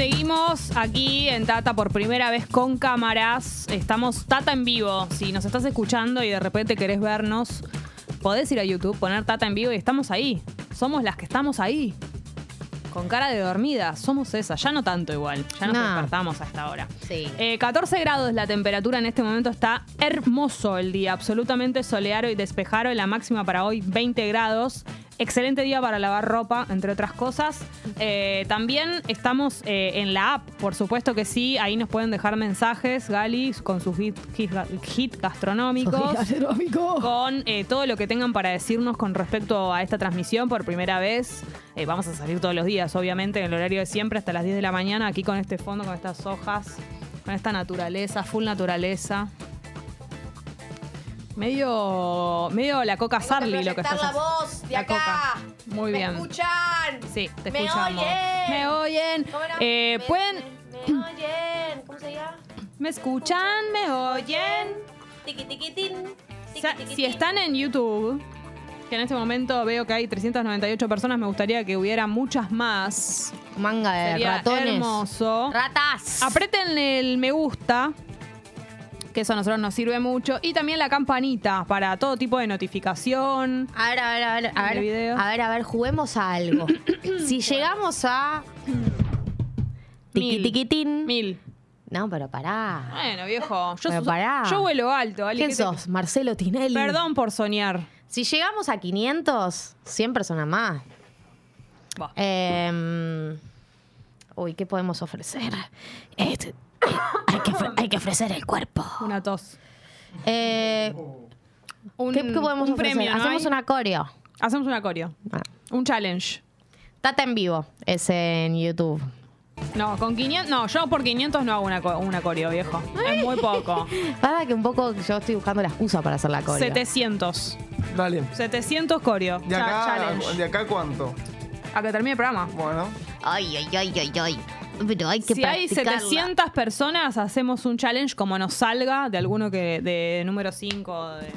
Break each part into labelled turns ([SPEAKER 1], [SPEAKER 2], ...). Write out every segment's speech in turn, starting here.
[SPEAKER 1] Seguimos aquí en Tata por primera vez con cámaras. Estamos Tata en vivo. Si nos estás escuchando y de repente querés vernos, podés ir a YouTube, poner Tata en vivo y estamos ahí. Somos las que estamos ahí. Con cara de dormida. Somos esas. Ya no tanto igual. Ya nos
[SPEAKER 2] No.
[SPEAKER 1] despertamos a esta hora.
[SPEAKER 2] Sí.
[SPEAKER 1] Eh, 14 grados la temperatura en este momento. Está hermoso el día. Absolutamente soleado y despejado. La máxima para hoy 20 grados. Excelente día para lavar ropa, entre otras cosas. Eh, también estamos eh, en la app, por supuesto que sí. Ahí nos pueden dejar mensajes, Gali, con sus hit, hit- hit gastronómicos con eh, todo lo que tengan para decirnos con respecto a esta transmisión por primera vez. Vamos a salir todos los días, obviamente, en el horario de siempre, hasta las 10 de la mañana, aquí con este fondo, con estas hojas, con esta naturaleza, full naturaleza. Medio, medio la coca Sarli lo que estás
[SPEAKER 2] la voz de
[SPEAKER 1] La
[SPEAKER 2] acá.
[SPEAKER 1] coca. Muy
[SPEAKER 2] ¿Me
[SPEAKER 1] bien.
[SPEAKER 2] escuchan?
[SPEAKER 1] Sí, te
[SPEAKER 2] ¿Me
[SPEAKER 1] escuchamos.
[SPEAKER 2] oyen?
[SPEAKER 1] Me oyen.
[SPEAKER 2] ¿Cómo era?
[SPEAKER 1] Eh,
[SPEAKER 2] Me-
[SPEAKER 1] pueden.
[SPEAKER 2] Me, me oyen. ¿Cómo se llama?
[SPEAKER 1] ¿Me escuchan? ¿Me oyen?
[SPEAKER 2] Tiqui, tiqui, tin.
[SPEAKER 1] O sea, si están en YouTube, que en este momento veo que hay 398 personas, me gustaría que hubiera muchas más.
[SPEAKER 2] Manga de
[SPEAKER 1] Sería
[SPEAKER 2] ratones.
[SPEAKER 1] hermoso.
[SPEAKER 2] Ratas.
[SPEAKER 1] Aprieten el me gusta, que eso a nosotros nos sirve mucho. Y también la campanita para todo tipo de notificación.
[SPEAKER 2] A ver, a ver, a ver, a ver,
[SPEAKER 1] video.
[SPEAKER 2] a ver, a ver, juguemos a algo. si llegamos a
[SPEAKER 1] Mil.
[SPEAKER 2] tiquitín.
[SPEAKER 1] Mil.
[SPEAKER 2] No, pero pará.
[SPEAKER 1] Bueno, viejo. Yo,
[SPEAKER 2] Pero pará.
[SPEAKER 1] yo vuelo alto. Ali,
[SPEAKER 2] ¿Quién
[SPEAKER 1] ¿qué te-
[SPEAKER 2] sos? Marcelo Tinelli.
[SPEAKER 1] Perdón por soñar.
[SPEAKER 2] Si llegamos a 500, 100 personas más. Eh, uy, ¿qué podemos ofrecer? Este, hay, que, ofre- hay que ofrecer el cuerpo.
[SPEAKER 1] Una tos.
[SPEAKER 2] Eh,
[SPEAKER 1] Un,
[SPEAKER 2] ¿qué, qué podemos
[SPEAKER 1] un
[SPEAKER 2] ofrecer?
[SPEAKER 1] premio, ¿no
[SPEAKER 2] Hacemos
[SPEAKER 1] hay?
[SPEAKER 2] una coreo.
[SPEAKER 1] Hacemos una coreo.
[SPEAKER 2] Ah.
[SPEAKER 1] Un challenge.
[SPEAKER 2] Tata en vivo, es en YouTube.
[SPEAKER 1] No, con 500. No, yo por 500 no hago una, co- una coreo, viejo. Es muy poco.
[SPEAKER 2] Para que un poco yo estoy buscando la excusa para hacer la coreo.
[SPEAKER 1] 700.
[SPEAKER 3] Dale.
[SPEAKER 1] 700 coreo.
[SPEAKER 3] ¿De
[SPEAKER 1] Cha-
[SPEAKER 3] acá,
[SPEAKER 1] challenge.
[SPEAKER 3] ¿De acá cuánto?
[SPEAKER 1] A que termine el programa.
[SPEAKER 3] Bueno.
[SPEAKER 2] Ay, ay, ay, ay, ay. Pero hay que
[SPEAKER 1] Si hay
[SPEAKER 2] practicarla.
[SPEAKER 1] 700 personas, hacemos un challenge como nos salga de alguno que de número 5. De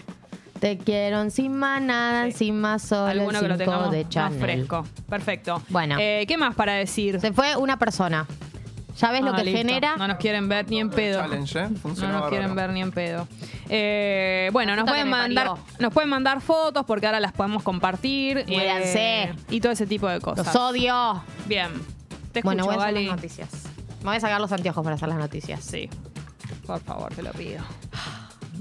[SPEAKER 2] Te quiero encima, nada
[SPEAKER 1] Sí.
[SPEAKER 2] encima, solo el
[SPEAKER 1] alguno que lo
[SPEAKER 2] 5
[SPEAKER 1] tengamos
[SPEAKER 2] de
[SPEAKER 1] más
[SPEAKER 2] Chanel.
[SPEAKER 1] fresco. Perfecto.
[SPEAKER 2] Bueno.
[SPEAKER 1] Eh, ¿Qué más para decir?
[SPEAKER 2] Se fue una persona. ¿Ya ves lo
[SPEAKER 1] Ah,
[SPEAKER 2] que
[SPEAKER 1] listo.
[SPEAKER 2] genera?
[SPEAKER 1] No nos quieren ver ni en pedo.
[SPEAKER 3] Challenge, ¿eh?
[SPEAKER 1] No
[SPEAKER 3] Funciona
[SPEAKER 1] nos
[SPEAKER 3] bárbaro.
[SPEAKER 1] quieren ver ni en pedo. Eh, bueno, nos
[SPEAKER 2] puta que
[SPEAKER 1] pueden
[SPEAKER 2] me
[SPEAKER 1] mandar,
[SPEAKER 2] parió.
[SPEAKER 1] nos pueden mandar fotos porque ahora las podemos compartir. eh,
[SPEAKER 2] Muéranse.
[SPEAKER 1] y todo ese tipo de cosas.
[SPEAKER 2] Los odio.
[SPEAKER 1] Bien. Te escucho,
[SPEAKER 2] Bueno, voy a hacer las noticias. Me voy a sacar los anteojos para hacer las noticias.
[SPEAKER 1] Sí. Por favor, te lo pido.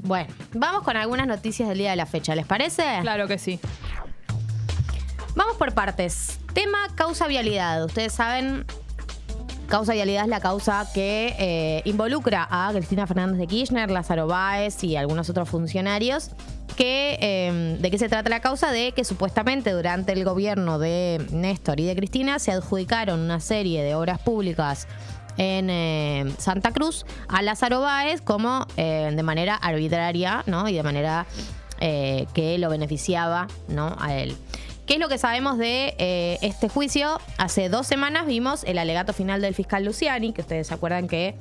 [SPEAKER 2] Bueno, vamos con algunas noticias del día de la fecha, ¿les parece?
[SPEAKER 1] Claro que sí.
[SPEAKER 2] Vamos por partes. Tema causa vialidad. Ustedes saben, causa vialidad es la causa que eh, involucra a Cristina Fernández de Kirchner, Lázaro Báez y algunos otros funcionarios. Eh, ¿De qué se trata la causa? De que supuestamente durante el gobierno de Néstor y de Cristina se adjudicaron una serie de obras públicas en eh, Santa Cruz a Lázaro Báez como eh, de manera arbitraria ¿no? y de manera eh, que lo beneficiaba ¿no? a él. ¿Qué es lo que sabemos de eh, este juicio? Hace dos semanas vimos el alegato final del fiscal Luciani, que ustedes se acuerdan que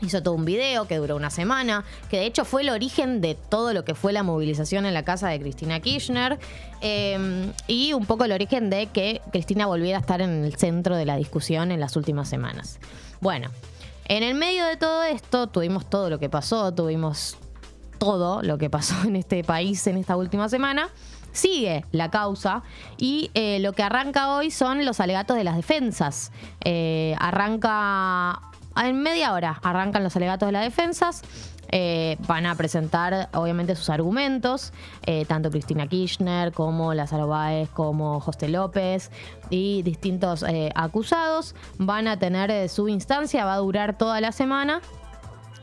[SPEAKER 2] hizo todo un video que duró una semana, que de hecho fue el origen de todo lo que fue la movilización en la casa de Cristina Kirchner eh, y un poco el origen de que Cristina volviera a estar en el centro de la discusión en las últimas semanas. Bueno, en el medio de todo esto tuvimos todo lo que pasó, tuvimos todo lo que pasó en este país en esta última semana. Sigue la causa y eh, lo que arranca hoy son los alegatos de las defensas. Eh, arranca en media hora, arrancan los alegatos de las defensas. Eh, van a presentar obviamente sus argumentos, eh, tanto Cristina Kirchner como Lázaro Báez, como José López y distintos eh, acusados. Van a tener eh, su instancia, va a durar toda la semana.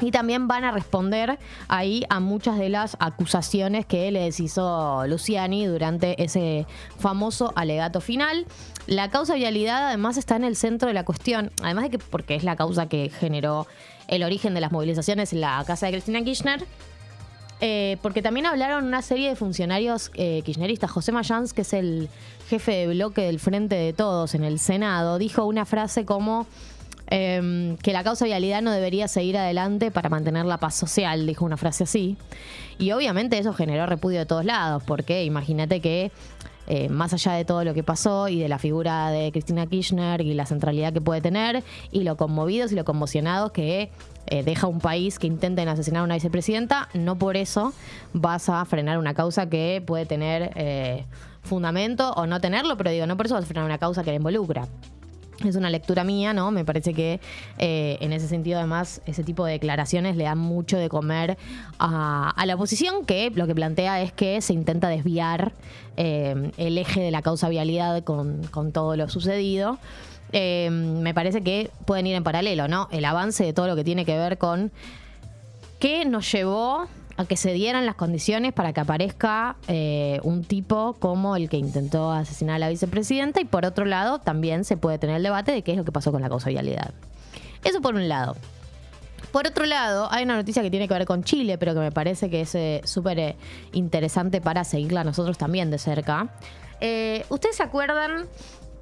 [SPEAKER 2] Y también van a responder ahí a muchas de las acusaciones que les hizo Luciani durante ese famoso alegato final. La causa vialidad además está en el centro de la cuestión, además de que porque es la causa que generó el origen de las movilizaciones en la casa de Cristina Kirchner. eh, porque también hablaron una serie de funcionarios eh, kirchneristas. José Mayans, que es el jefe de bloque del Frente de Todos en el Senado, dijo una frase como eh, que la causa vialidad no debería seguir adelante para mantener la paz social, dijo una frase así. Y obviamente eso generó repudio de todos lados, porque imagínate que eh, más allá de todo lo que pasó y de la figura de Cristina Kirchner y la centralidad que puede tener y lo conmovidos y lo conmocionados que eh, deja un país que intenten asesinar a una vicepresidenta, no por eso vas a frenar una causa que puede tener eh, fundamento o no tenerlo, pero digo, no por eso vas a frenar una causa que la involucra es una lectura mía, ¿no? Me parece que eh, en ese sentido, además, ese tipo de declaraciones le dan mucho de comer a, la oposición, que lo que plantea es que se intenta desviar eh, el eje de la causa vialidad con, todo lo sucedido. Eh, me parece que pueden ir en paralelo, ¿no? El avance de todo lo que tiene que ver con qué nos llevó a que se dieran las condiciones para que aparezca eh, un tipo como el que intentó asesinar a la vicepresidenta y por otro lado también se puede tener el debate de qué es lo que pasó con la causabilidad. Eso por un lado. Por otro lado, hay una noticia que tiene que ver con Chile, pero que me parece que es eh, súper eh, interesante para seguirla nosotros también de cerca. ¿Ustedes se acuerdan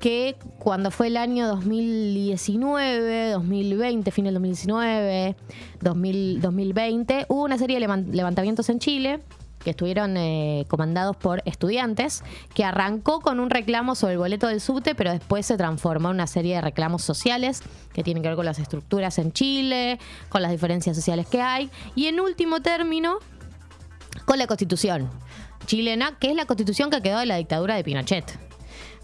[SPEAKER 2] que cuando fue el año 2019, 2020, fin del 2019, 2020, hubo una serie de levantamientos en Chile que estuvieron eh, comandados por estudiantes, que arrancó con un reclamo sobre el boleto del subte, pero después se transformó en una serie de reclamos sociales que tienen que ver con las estructuras en Chile, con las diferencias sociales que hay, y en último término, con la constitución chilena, que es la constitución que quedó de la dictadura de Pinochet.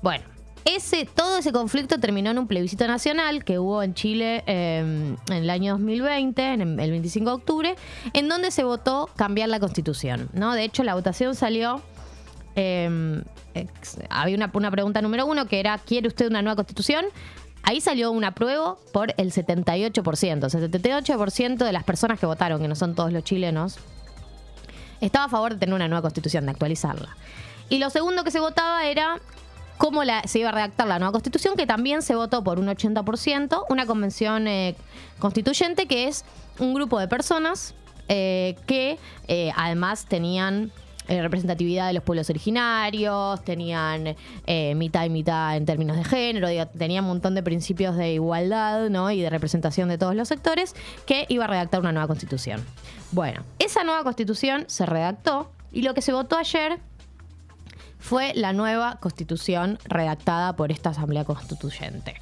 [SPEAKER 2] Bueno, ese, todo ese conflicto terminó en un plebiscito nacional que hubo en Chile em, en el año 2020, en el 25 de octubre, en donde se votó cambiar la constitución. ¿no? De hecho, la votación salió... Em, había una, una pregunta número uno que era, ¿quiere usted una nueva constitución? Ahí salió un apruebo por el 78%. O el 78% de las personas que votaron, que no son todos los chilenos, estaba a favor de tener una nueva constitución, de actualizarla. Y lo segundo que se votaba era cómo se iba a redactar la nueva constitución, que también se votó por un 80%, una convención eh, constituyente que es un grupo de personas eh, que eh, además tenían representatividad de los pueblos originarios, tenían mitad y mitad en términos de género, tenían un montón de principios de igualdad ¿no? y de representación de todos los sectores, que iba a redactar una nueva constitución. Bueno, esa nueva constitución se redactó y lo que se votó ayer fue la nueva constitución redactada por esta Asamblea Constituyente.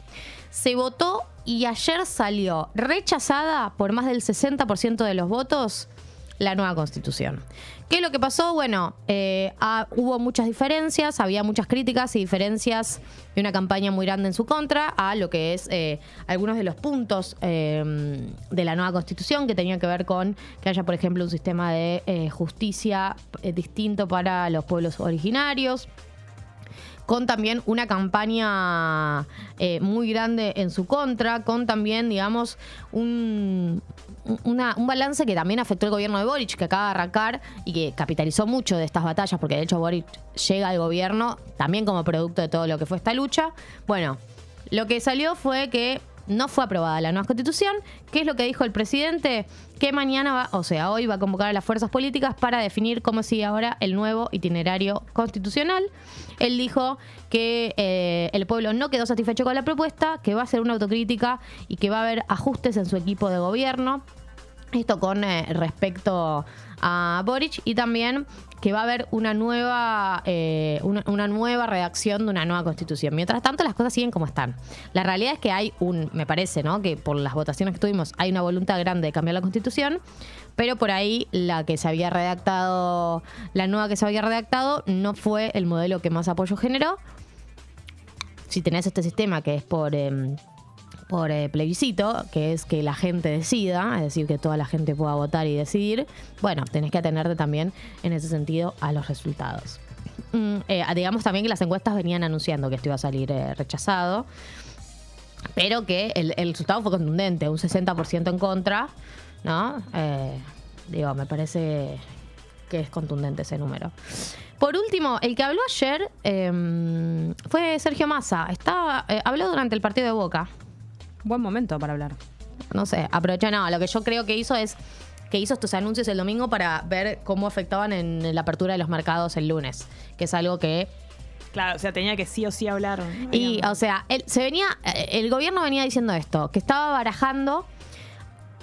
[SPEAKER 2] Se votó y ayer salió rechazada por más del 60% de los votos la nueva constitución. ¿Qué es lo que pasó? Bueno, eh, ah, hubo muchas diferencias, había muchas críticas y diferencias y una campaña muy grande en su contra a lo que es eh, algunos de los puntos em, de la nueva constitución que tenían que ver con que haya, por ejemplo, un sistema de eh, justicia distinto para los pueblos originarios con también una campaña muy grande en su contra, con también, digamos, un, un balance que también afectó el gobierno de Boric, que acaba de arrancar y que capitalizó mucho de estas batallas, porque de hecho Boric llega al gobierno también como producto de todo lo que fue esta lucha. Bueno, lo que salió fue que no fue aprobada la nueva constitución. ¿Qué es lo que dijo el presidente? Que mañana va, o sea, hoy va a convocar a las fuerzas políticas para definir cómo sigue ahora el nuevo itinerario constitucional. Él dijo que eh, el pueblo no quedó satisfecho con la propuesta, que va a hacer una autocrítica y que va a haber ajustes en su equipo de gobierno. Esto con eh, respecto a Boric y también que va a haber una nueva, eh, una, nueva redacción de una nueva constitución. Mientras tanto, las cosas siguen como están. La realidad es que hay un, me parece, ¿no? Que por las votaciones que tuvimos hay una voluntad grande de cambiar la constitución, pero por ahí la que se había redactado, la nueva que se había redactado, no fue el modelo que más apoyo generó. Si tenés este sistema que es por. Em, por eh, plebiscito, que es que la gente decida, es decir, que toda la gente pueda votar y decidir, bueno, tenés que atenerte también en ese sentido a los resultados. Mm, eh, digamos también que las encuestas venían anunciando que esto iba a salir eh, rechazado, pero que el, resultado fue contundente, un 60% en contra, ¿no? digo, me parece que es contundente ese número. Por último, el que habló ayer em, fue Sergio Massa. Estaba, habló durante el partido de Boca.
[SPEAKER 1] Buen momento para hablar.
[SPEAKER 2] No sé, aprovechó, no, lo que yo creo que hizo es que hizo estos anuncios el domingo para ver cómo afectaban en la apertura de los mercados el lunes, que es algo que
[SPEAKER 1] Claro, o sea, tenía que sí o sí hablar.
[SPEAKER 2] Y, o sea, se venía, eh, el gobierno venía diciendo esto, que estaba barajando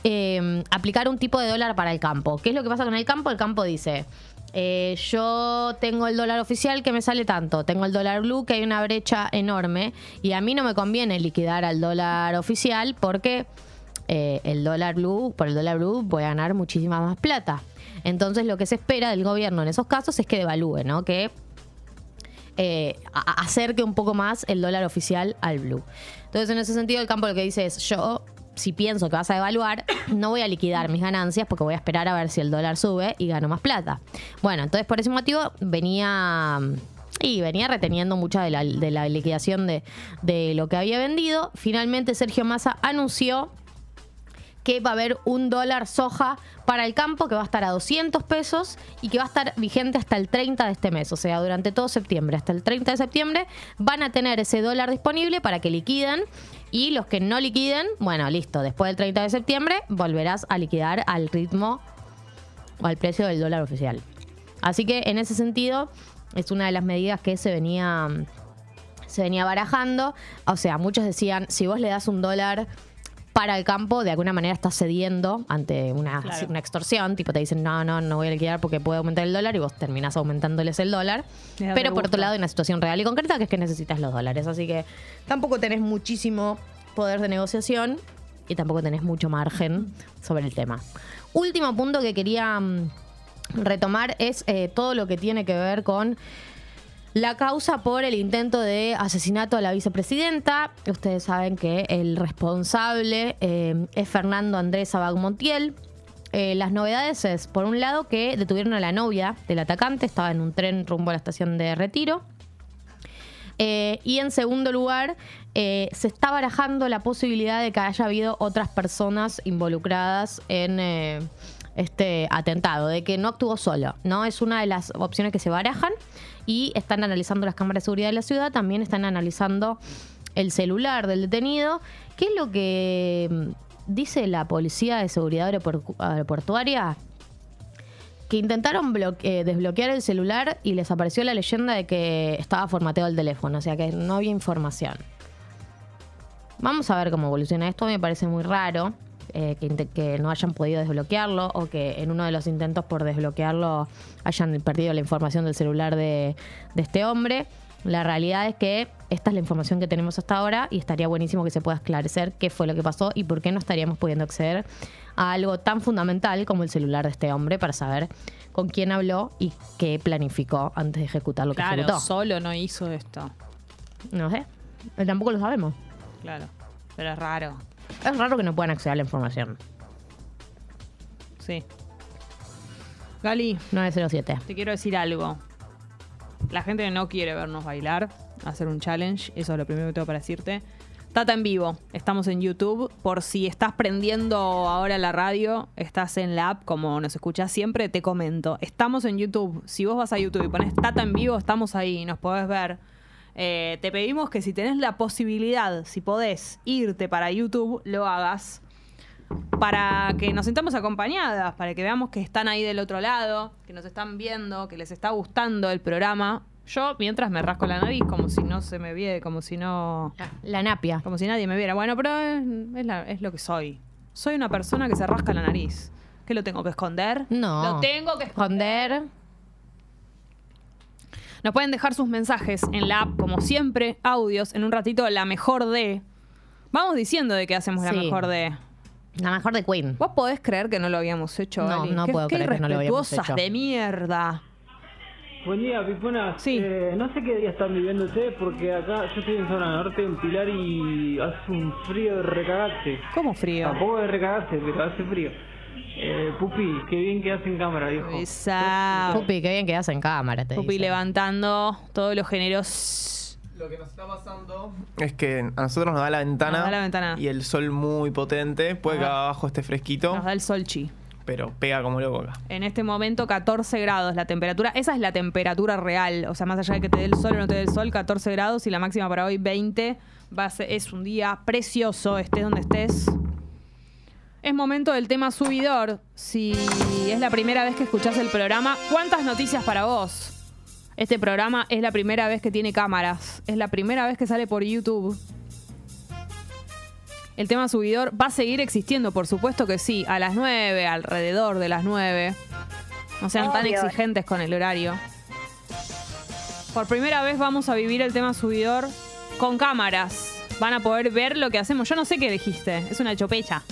[SPEAKER 2] em, aplicar un tipo de dólar para el campo. ¿Qué es lo que pasa con el campo? El campo dice, eh, yo tengo el dólar oficial que me sale tanto, tengo el dólar blue que hay una brecha enorme y a mí no me conviene liquidar al dólar oficial porque eh, el dólar blue, por el dólar blue voy a ganar muchísima más plata. Entonces lo que se espera del gobierno en esos casos es que devalúe, ¿no? Que eh, acerque un poco más el dólar oficial al blue. Entonces, en ese sentido, el campo lo que dice es, yo, si pienso que vas a devaluar, no voy a liquidar mis ganancias porque voy a esperar a ver si el dólar sube y gano más plata. Bueno, entonces por ese motivo venía... Y venía reteniendo mucha de la, de la liquidación de, de lo que había vendido. Finalmente Sergio Massa anunció que va a haber un dólar soja para el campo que va a estar a 200 pesos y que va a estar vigente hasta el 30 de este mes, o sea, durante todo septiembre. Hasta el 30 de septiembre van a tener ese dólar disponible para que liquiden y los que no liquiden, bueno, listo, después del 30 de septiembre volverás a liquidar al ritmo o al precio del dólar oficial. Así que en ese sentido es una de las medidas que se venía se venía barajando. O sea, muchos decían, si vos le das un dólar para el campo, de alguna manera estás cediendo ante una,
[SPEAKER 1] Claro.
[SPEAKER 2] una extorsión. Tipo, te dicen, no, no, no voy a liquidar porque puede aumentar el dólar y vos terminás aumentándoles el dólar. Pero por
[SPEAKER 1] gusto.
[SPEAKER 2] otro lado, hay una situación real y concreta que es que necesitas los dólares. Así que tampoco tenés muchísimo poder de negociación y tampoco tenés mucho margen sobre el tema. Último punto que quería mm, retomar es eh, todo lo que tiene que ver con la causa por el intento de asesinato a la vicepresidenta. Ustedes saben que el responsable eh, es Fernando Andrés Abag Montiel. Eh, las novedades es, por un lado, que detuvieron a la novia del atacante, estaba en un tren rumbo a la estación de retiro. Eh, y en segundo lugar, se está barajando la posibilidad de que haya habido otras personas involucradas en este atentado, de que no actuó solo. ¿no? Es una de las opciones que se barajan y están analizando las cámaras de seguridad de la ciudad, también están analizando el celular del detenido. ¿Qué es lo que mm, dice la Policía de Seguridad Aeroportu- Aeroportuaria? que intentaron eh, desbloquear el celular y les apareció la leyenda de que estaba formateado el teléfono, o sea que no había información. Vamos a ver cómo evoluciona esto, me parece muy raro eh, que, que no hayan podido desbloquearlo o que en uno de los intentos por desbloquearlo hayan perdido la información del celular de, de este hombre. La realidad es que esta es la información que tenemos hasta ahora y estaría buenísimo que se pueda esclarecer qué fue lo que pasó y por qué no estaríamos pudiendo acceder a algo tan fundamental como el celular de este hombre para saber con quién habló y qué planificó antes de ejecutar lo que
[SPEAKER 1] Claro,
[SPEAKER 2] ejecutó.
[SPEAKER 1] solo no hizo esto.
[SPEAKER 2] No sé, tampoco lo sabemos.
[SPEAKER 1] Claro. Pero es raro.
[SPEAKER 2] Es raro que no puedan acceder a la información.
[SPEAKER 1] Sí. Gali,
[SPEAKER 2] 907.
[SPEAKER 1] te quiero decir algo. La gente no quiere vernos bailar, hacer un challenge. Eso es lo primero que tengo para decirte. Tata en vivo. Estamos en YouTube. Por si estás prendiendo ahora la radio, estás en la app, como nos escuchas siempre, te comento. Estamos en YouTube. Si vos vas a YouTube y pones Tata en vivo, estamos ahí, nos podés ver. Eh, te pedimos que si tenés la posibilidad, si podés irte para YouTube, lo hagas para que nos sintamos acompañadas, para que veamos que están ahí del otro lado, que nos están viendo, que les está gustando el programa. Yo mientras me rasco la nariz como si no se me viera, como si no,
[SPEAKER 2] La napia.
[SPEAKER 1] como si nadie me viera. Bueno, pero es, es la- es lo que soy. Soy una persona que se rasca la nariz. ¿Qué lo tengo que esconder?
[SPEAKER 2] No.
[SPEAKER 1] Lo tengo que esconder. Nos pueden dejar sus mensajes en la app, como siempre, audios, en un ratito la mejor de. Vamos diciendo de que hacemos la
[SPEAKER 2] Sí.
[SPEAKER 1] mejor de.
[SPEAKER 2] La mejor de Queen.
[SPEAKER 1] ¿Vos podés creer que no lo habíamos hecho,
[SPEAKER 2] No, no
[SPEAKER 1] ¿Qué-
[SPEAKER 2] puedo
[SPEAKER 1] qué
[SPEAKER 2] creer que no lo habíamos
[SPEAKER 1] irrespetuosas
[SPEAKER 2] hecho.
[SPEAKER 1] de mierda.
[SPEAKER 3] Buen día, Pipona.
[SPEAKER 1] Sí.
[SPEAKER 3] Eh, no sé qué día están viviendo ustedes porque acá yo estoy en zona norte, en Pilar, y hace un frío de recagarse.
[SPEAKER 1] ¿Cómo frío?
[SPEAKER 3] Tampoco de recagarse, pero hace frío. Eh, Pupi, qué bien que en cámara, viejo.
[SPEAKER 1] Esa.
[SPEAKER 2] Pupi, qué bien quedas en cámara, te
[SPEAKER 1] Pupi levantando todos los géneros.
[SPEAKER 4] Lo que nos está pasando es que a nosotros nos da la ventana,
[SPEAKER 1] Nos da la ventana.
[SPEAKER 4] y el sol muy potente. Puede que abajo esté fresquito,
[SPEAKER 1] Nos da el solchi.
[SPEAKER 4] pero pega como loco acá.
[SPEAKER 1] En este momento 14 grados la temperatura. Esa es la temperatura real. O sea, más allá de que te dé el sol o no te dé el sol, 14 grados y la máxima para hoy 20. Va a ser- es un día precioso, estés donde estés. Es momento del tema subidor. Si es la primera vez que escuchás el programa, ¿cuántas noticias para vos? Este programa es la primera vez que tiene cámaras. Es la primera vez que sale por YouTube. El tema subidor va a seguir existiendo, por supuesto que sí. A las 9, alrededor de las 9. No sean tan exigentes con el horario. Por primera vez vamos a vivir el tema subidor con cámaras. Van a poder ver lo que hacemos. Yo no sé qué dijiste. Es una chopecha.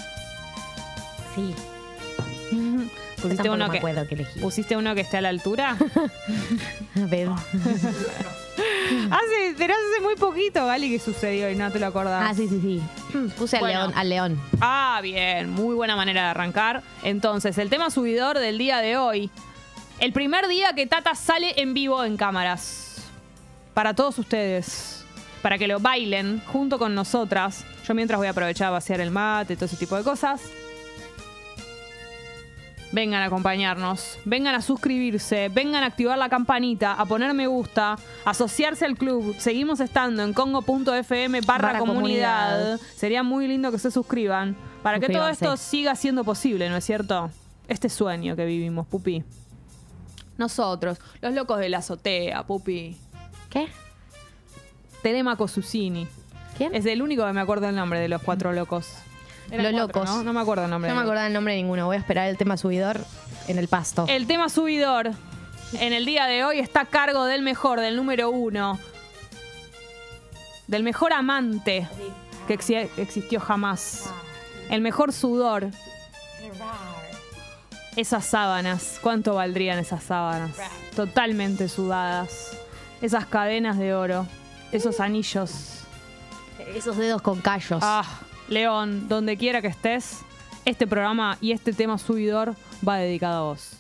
[SPEAKER 2] Sí.
[SPEAKER 1] Pusiste uno,
[SPEAKER 2] me
[SPEAKER 1] que,
[SPEAKER 2] acuerdo que elegí.
[SPEAKER 1] ¿Pusiste uno que esté a la altura?
[SPEAKER 2] A ver.
[SPEAKER 1] hace, pero hace muy poquito, Gali, que sucedió y no te lo acordás.
[SPEAKER 2] Ah, sí, sí, sí. Puse al
[SPEAKER 1] Bueno.
[SPEAKER 2] león. Al león.
[SPEAKER 1] Ah, bien, muy buena manera de arrancar. Entonces, el tema subidor del día de hoy. El primer día que Tata sale en vivo en cámaras. Para todos ustedes. Para que lo bailen junto con nosotras. Yo mientras voy a aprovechar a vaciar el mate y todo ese tipo de cosas. Vengan a acompañarnos, vengan a suscribirse, vengan a activar la campanita, a poner me gusta, asociarse al club. Seguimos estando en congo.fm barra comunidad. Sería muy lindo que se suscriban para que todo esto siga siendo posible, ¿no es cierto? Este sueño que vivimos, Pupi. Nosotros, los locos de la azotea, Pupi.
[SPEAKER 2] ¿Qué?
[SPEAKER 1] Telemaco Susini.
[SPEAKER 2] ¿Quién?
[SPEAKER 1] Es el único que me acuerdo el nombre de los cuatro locos.
[SPEAKER 2] Los locos.
[SPEAKER 1] ¿no? No me acuerdo el nombre.
[SPEAKER 2] No me acordaba el nombre de ninguno. Voy a esperar el tema subidor en el pasto.
[SPEAKER 1] El tema subidor en el día de hoy está a cargo del mejor, del número uno. Del mejor amante que exi- existió jamás. El mejor sudor. Esas sábanas. ¿Cuánto valdrían esas sábanas? Totalmente sudadas. Esas cadenas de oro. Esos anillos.
[SPEAKER 2] Esos dedos con callos.
[SPEAKER 1] Ah, León, donde quiera que estés, este programa y este tema subidor va dedicado a vos.